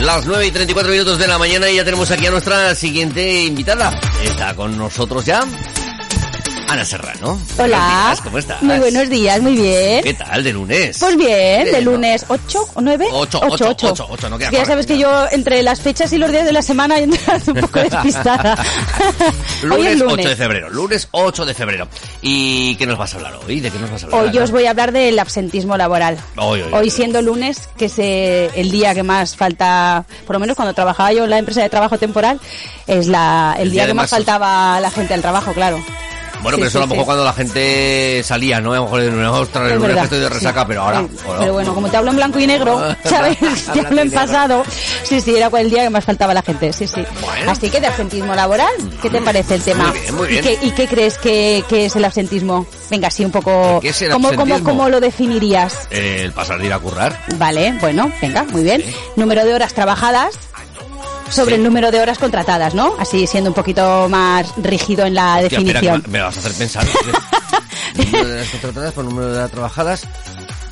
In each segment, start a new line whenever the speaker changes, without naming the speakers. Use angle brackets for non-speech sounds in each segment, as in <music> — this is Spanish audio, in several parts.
las 9 y 34 minutos de la mañana y ya tenemos aquí a nuestra siguiente invitada. Está con nosotros ya Ana Serrano.
Hola.
Días, ¿Cómo estás?
Muy buenos días, muy bien.
¿Qué tal de lunes?
Pues bien, de lunes 8 o 9?
8, 8, 8, 8, no queda
Ya sabes que yo entre las fechas y los días de la semana <laughs> entras un poco <laughs> despistada. <laughs> hoy
Lunes,
es lunes.
8 de febrero, lunes 8 de febrero. ¿Y qué nos vas a hablar hoy? ¿De qué nos vas a hablar?
Hoy os voy a hablar del absentismo laboral.
Hoy, hoy,
Hoy
hoy.
siendo lunes, que es eh, el día que más falta, por lo menos cuando trabajaba yo en la empresa de trabajo temporal, es la, el,
El
día,
día
que más faltaba la gente al trabajo, claro.
Bueno,
Sí,
pero eso a lo
sí,
mejor
sí.
cuando la gente salía, ¿no? A lo mejor en ostras, el
Es
lunes estoy de
sí.
resaca, pero ahora...
Sí, Pero bueno, como te hablo en blanco y negro, <laughs> ¿sabes? <laughs> te hablo en pasado. Sí, sí, era el día que más faltaba la gente, sí, sí.
Bueno.
Así que de absentismo laboral, ¿qué te parece el tema?
Muy bien, muy bien.
¿Y, qué, y qué crees que, que es el absentismo? Venga, sí, un poco...
¿Qué es el
¿Cómo, cómo, cómo lo definirías?
El pasar de ir a currar.
Vale, bueno, venga, muy bien. Número de horas trabajadas sobre
Sí.
el número de horas contratadas, ¿no? Así siendo un poquito más rígido en la
Hostia, espera,
definición.
que me me vas a hacer pensar. <laughs> número de las contratadas por número de las trabajadas.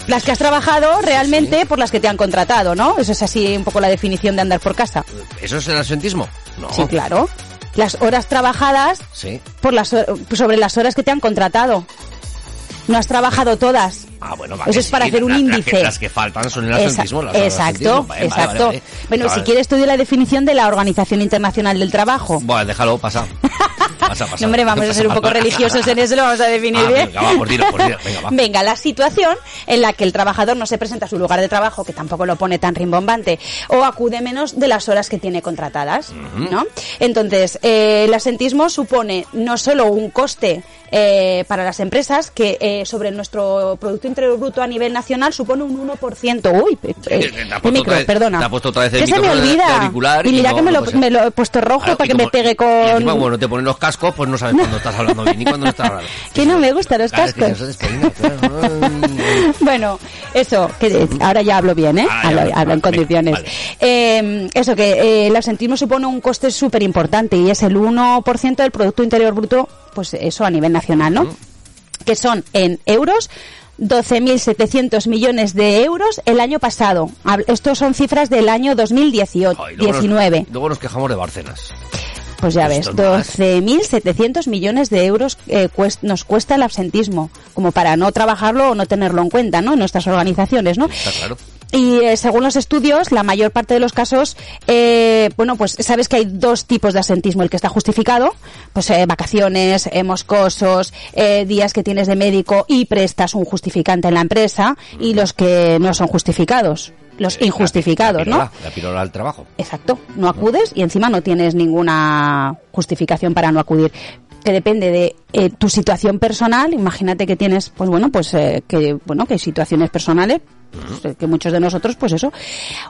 Las que has trabajado realmente por las que te han contratado, ¿no? Eso es así un poco la definición de andar por casa.
¿Eso es el absentismo? No.
Sí, claro. Las horas trabajadas
Sí.
por las sobre las horas que te han contratado. No has trabajado todas.
Ah, bueno, vale,
Eso es para
sí,
hacer un
la-
índice.
Las que, las que faltan son el
Esa-
absentismo. las
exacto, exacto.
vale, vale.
Bueno,
Vale.
si quieres estudio la definición de la Organización Internacional del Trabajo.
Bueno, déjalo, pasa. <laughs> Pasa, pasa.
No, hombre, vamos a ser un poco religiosos en eso, lo vamos a definir
Ah,
bien.
venga, va, por tiro, por tiro, venga, va.
Venga, la situación en la que el trabajador no se presenta a su lugar de trabajo, que tampoco lo pone tan rimbombante, o acude menos de las horas que tiene contratadas, ¿no? Entonces, eh, el asentismo supone no solo un coste eh, para las empresas, que eh, sobre nuestro Producto Interior Bruto a nivel nacional supone un 1%. Uy, eh, el
puesto
micro,
otra vez-
perdona.
te ha puesto otra vez el
que se me olvida. y mira
no-
que me
no
lo, me he puesto rojo
Claro,
para que me pegue
y
con...
encima, bueno, te ponen los cascos, pues no sabes cuándo estás hablando bien y cuándo no estás hablando. <laughs>
Que no me gustan los
Claro, es que
cascos.
claro. <laughs>
Bueno, eso, que ahora ya hablo bien, ¿eh?
Ah,
hablo, en condiciones.
vale.
Eh, eso, que eh, el absentismo supone un coste súper importante y es el 1% del Producto Interior Bruto, pues eso a nivel nacional, ¿no? Que son en euros 12.700 millones de euros el año pasado. Estos son cifras del año 2018,
Ay, luego nos-
19.
Luego nos quejamos de Barcenas.
Pues ya ves,
es más.
12.700 millones de euros eh, cuest- nos cuesta el absentismo, como para no trabajarlo o no tenerlo en cuenta, ¿no? En nuestras organizaciones, ¿no?
Está claro.
Y eh, según los estudios, la mayor parte de los casos, eh, bueno, pues sabes que hay dos tipos de asentismo. El que está justificado, pues eh, vacaciones, eh, moscosos, eh, días que tienes de médico y prestas un justificante en la empresa, y los que no son justificados, los injustificados,
la
¿no?
pirola, La pirola al trabajo.
Exacto, no acudes y encima no tienes ninguna justificación para no acudir. Que depende de eh, tu situación personal, imagínate que tienes, pues bueno, pues eh, que bueno, que hay situaciones personales, pues, eh, que muchos de nosotros, pues eso,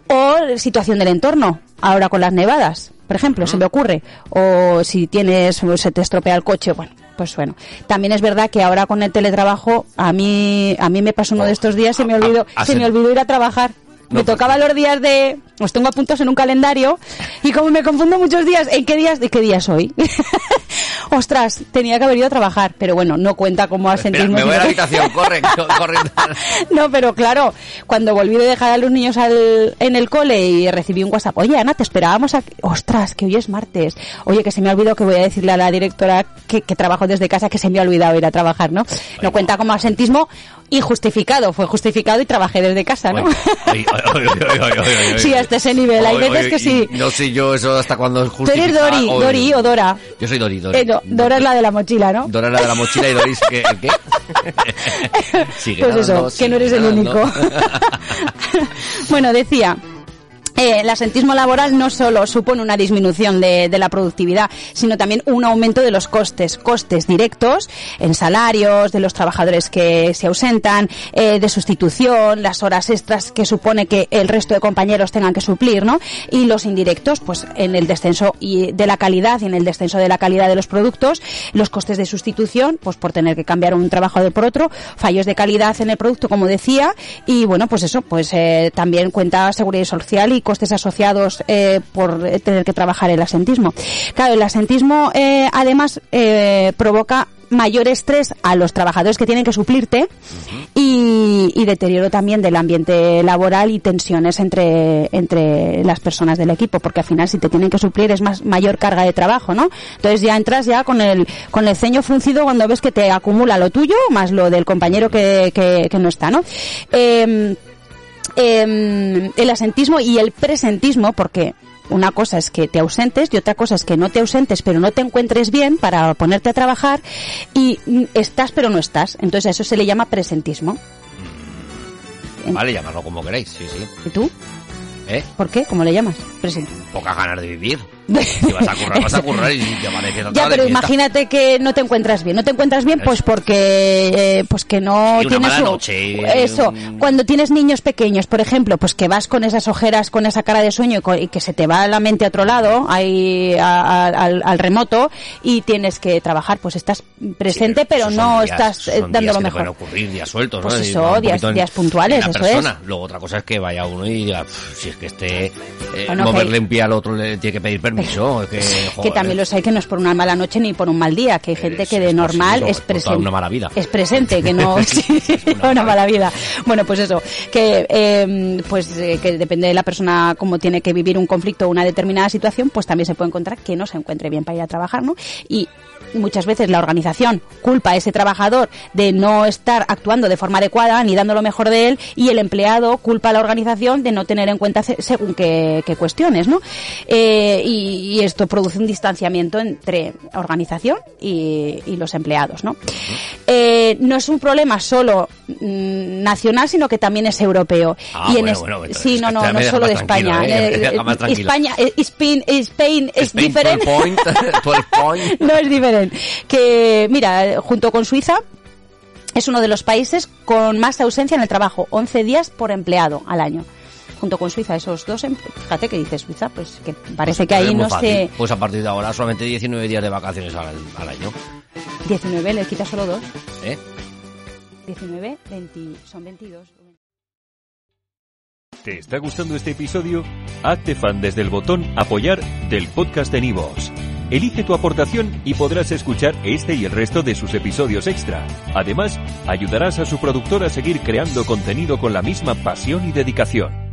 o situación del entorno, ahora con las nevadas, por ejemplo, se me ocurre, o si tienes, se te estropea el coche, bueno, pues bueno. También es verdad que ahora con el teletrabajo, a mí, a mí me pasó uno de estos días, se me
Ah,
olvidó,
ah,
se
ah,
me olvidó ir a trabajar.
No,
me
pues
tocaba los días de, los tengo apuntados en un calendario y como me confundo muchos días, ¿en qué días, de qué día soy? <laughs> Ostras, tenía que haber ido a trabajar, pero bueno, no cuenta como asentismo.
me voy a la habitación, <laughs> corre, corre.
no, pero claro, cuando volví de dejar a los niños al, en el cole y recibí un WhatsApp, oye Ana, te esperábamos aquí. Ostras, que hoy es martes. Oye, que se me ha olvidado que voy a decirle a la directora que, que trabajo desde casa que se me ha olvidado ir a trabajar, ¿no? No cuenta como asentismo injustificado, fue justificado y trabajé desde casa, ¿no?
Ay, ay, ay.
Sí, hasta ese nivel. Hay
Ay,
veces que sí.
y No sé yo eso hasta cuando es
Tú eres
justificado.
Dori, Dori o Dora.
Yo soy Dori, Dori.
Eh, no, Dora es la de la mochila, ¿no?
Dora es la de la mochila y. ¿el qué? <laughs> Sigue
Pues eso, que no eres el único. <laughs> bueno, decía, eh, el asentismo laboral no solo supone una disminución de, la productividad, sino también un aumento de los costes, costes directos en salarios de los trabajadores que se ausentan, eh, de sustitución, las horas extras que supone que el resto de compañeros tengan que suplir, ¿no? Y los indirectos, pues en el descenso y de la calidad y en el descenso de la calidad de los productos, los costes de sustitución, pues por tener que cambiar un trabajador por otro, fallos de calidad en el producto, como decía, y bueno, pues eso, pues eh, también cuenta seguridad social y costes asociados eh, por eh, tener que trabajar el asentismo. Claro, el asentismo eh, además eh, provoca mayor estrés a los trabajadores que tienen que suplirte y, y deterioro también del ambiente laboral y tensiones entre, entre las personas del equipo, porque al final si te tienen que suplir es más mayor carga de trabajo, ¿no? Entonces ya entras ya con el, con el ceño fruncido cuando ves que te acumula lo tuyo más lo del compañero que, que, que no está, ¿no? Eh, eh, el asentismo y el presentismo, porque una cosa es que te ausentes y otra cosa es que no te ausentes pero no te encuentres bien para ponerte a trabajar y mm, estás pero no estás. Entonces a eso se le llama presentismo.
Vale, llamarlo como queráis, sí, sí.
¿Y tú?
¿Eh?
¿Por qué? ¿Cómo le llamas? Presentismo.
Pocas ganas de vivir. Si vas a currar, vas a currar y te amanece
Ya, pero imagínate que no te encuentras bien. No te encuentras bien, pues porque, eh, pues que no
una
tienes
mala
un-
noche,
Eso. Cuando tienes niños pequeños, por ejemplo, pues que vas con esas ojeras, con esa cara de sueño y, que se te va la mente a otro lado, ahí a- a- al, al remoto y tienes que trabajar, pues estás presente, pero, no
días-
estás eh,
son
dando
días
lo mejor.
ocurrir días sueltos,
Pues
¿no?
Eso,
un
días-
en-
días puntuales,
en
eso
persona.
es.
Luego otra cosa es que vaya uno y diga, "Pff, si es que este eh,
Bueno,
moverle
que-
un pie al otro le tiene que pedir permiso. Es que,
también los hay que no es por una mala noche ni por un mal día, que hay gente
Es-
que de
es
normal es presente.
una mala vida.
Es presente, que no <laughs> <laughs> sí, <laughs> una, mala vida. Bueno, pues eso, que eh, pues eh, que depende de la persona cómo tiene que vivir un conflicto o una determinada situación, pues también se puede encontrar que no se encuentre bien para ir a trabajar, ¿no? Y muchas veces la organización culpa a ese trabajador de no estar actuando de forma adecuada ni dando lo mejor de él y el empleado culpa a la organización de no tener en cuenta se- según qué, qué cuestiones, ¿no? Eh, y, y esto produce un distanciamiento entre organización y, y los empleados, ¿no? Eh, no es un problema solo mm, nacional, sino que también es europeo.
Ah,
y en
bueno, bueno, entonces
sí, no, no, no
deja
solo de España.
¿eh?
Eh. <laughs> España, eh, Spain, Spain es
Spain,
diferente.
12 point, <laughs> 12 point. <laughs>
no es diferente. Que, mira, junto con Suiza, es uno de los países con más ausencia en el trabajo, 11 días por empleado al año. Junto con Suiza, esos dos, em- fíjate que dice Suiza, pues que parece que
Es
ahí no
fácil.
se...
Pues a partir de ahora solamente 19 días de vacaciones al, al año.
19, le quita solo dos.
¿eh?
19, 20, son 22.
¿Te está gustando este episodio? Hazte fan desde el botón Apoyar del podcast de Nivos. Elige tu aportación y podrás escuchar este y el resto de sus episodios extra. Además, ayudarás a su productor a seguir creando contenido con la misma pasión y dedicación.